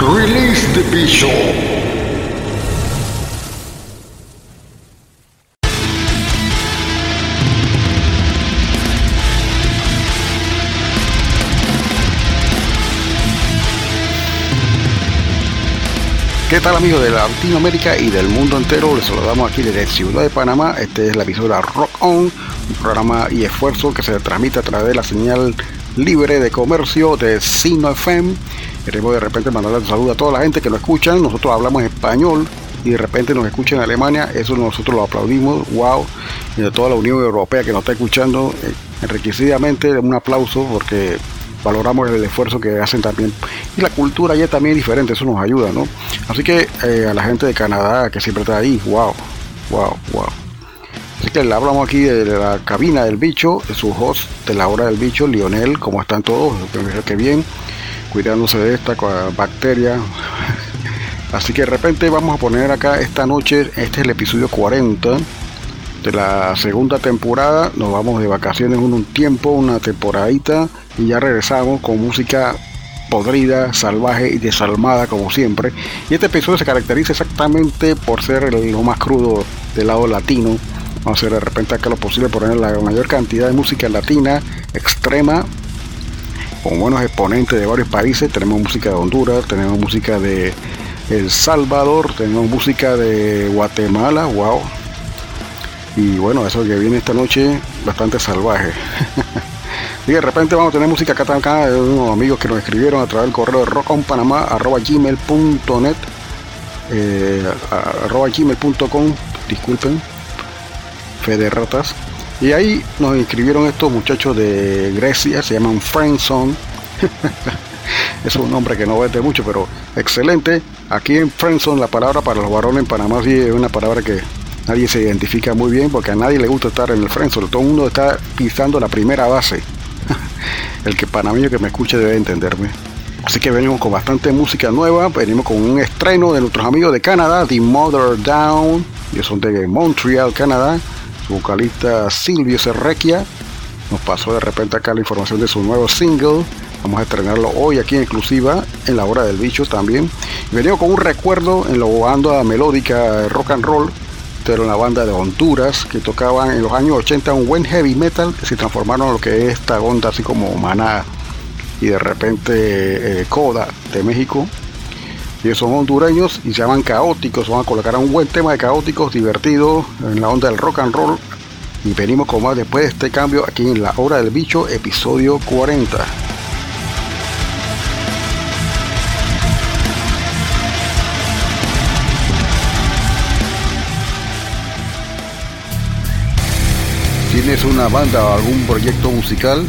Release the Bishop. ¿Qué tal amigos de Latinoamérica y del mundo entero? Les saludamos aquí desde Ciudad de Panamá. Este es la emisora Rock On, un programa y esfuerzo que se transmite a través de la señal libre de comercio de Sino FM. Queremos de repente mandarle un saludo a toda la gente que nos escuchan. Nosotros hablamos español y de repente nos escuchan en Alemania. Eso nosotros lo aplaudimos. Wow. Y de toda la Unión Europea que nos está escuchando, eh, enriquecidamente un aplauso porque valoramos el esfuerzo que hacen también. Y la cultura es también diferente, eso nos ayuda, ¿no? Así que eh, a la gente de Canadá que siempre está ahí, wow, wow, wow. Así que le hablamos aquí de la cabina del bicho, de su host de la hora del bicho, Lionel, ¿cómo están todos? Espero que bien, cuidándose de esta bacteria. Así que de repente vamos a poner acá esta noche, este es el episodio 40 de la segunda temporada. Nos vamos de vacaciones un, tiempo, una temporadita, y ya regresamos con música podrida, salvaje y desalmada como siempre. Y este episodio se caracteriza exactamente por ser lo más crudo del lado latino. Vamos a hacer de repente acá lo posible poner la mayor cantidad de música latina extrema con buenos exponentes de varios países. Tenemos música de Honduras, tenemos música de El Salvador, tenemos música de Guatemala, wow. Y bueno, eso que viene esta noche bastante salvaje. y de repente vamos a tener música acá, acá de unos amigos que nos escribieron a través del correo de rockonpanamá.gmail.net eh, arroba gmail.com disculpen fe de ratas y ahí nos inscribieron estos muchachos de Grecia se llaman Friendzone. Es un nombre que no vende mucho pero excelente. Aquí en Friendzone la palabra para los varones en Panamá sí es una palabra que nadie se identifica muy bien porque a nadie le gusta estar en el Friendzone. Todo el mundo está pisando la primera base. El que panameño que me escuche debe entenderme. Así que venimos con bastante música nueva, venimos con un estreno de nuestros amigos de Canadá, The Mother Down, ellos son de Montreal, Canadá, vocalista Silvio Serrequia nos pasó de repente acá la información de su nuevo single, vamos a estrenarlo hoy aquí en exclusiva, en la hora del bicho también, venimos con un recuerdo en la banda melódica rock and roll, pero en la banda de Honduras, que tocaban en los años 80 un buen heavy metal, que se transformaron en lo que es esta onda así como maná y de repente eh, Coda de México. Ellos son hondureños y se llaman Caóticos. Van a colocar un buen tema de Caóticos, divertido, en la onda del rock and roll. Y venimos con más después de este cambio aquí en La Hora del Bicho, episodio 40. ¿Tienes una banda o algún proyecto musical?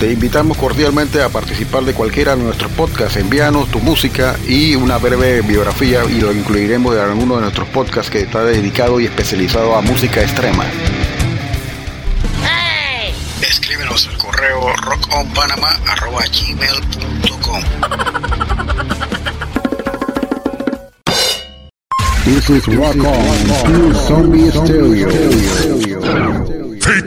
Te invitamos cordialmente a participar de cualquiera de nuestros podcasts. Envíanos tu música y una breve biografía y lo incluiremos en alguno de nuestros podcasts que está dedicado y especializado a música extrema. Escríbenos al correo rockonpanama.gmail.com This is Rock On, Zombie Stereo.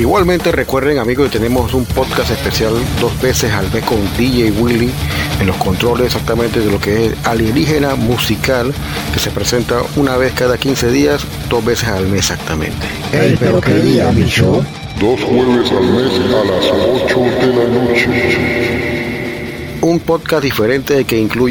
Igualmente recuerden amigos que tenemos un podcast especial dos veces al mes con DJ Willy en los controles exactamente de lo que es alienígena musical que se presenta una vez cada 15 días, dos veces al mes exactamente. Ey, pero qué día, bicho. Dos jueves al mes a las 8 de la noche. Un podcast diferente que incluye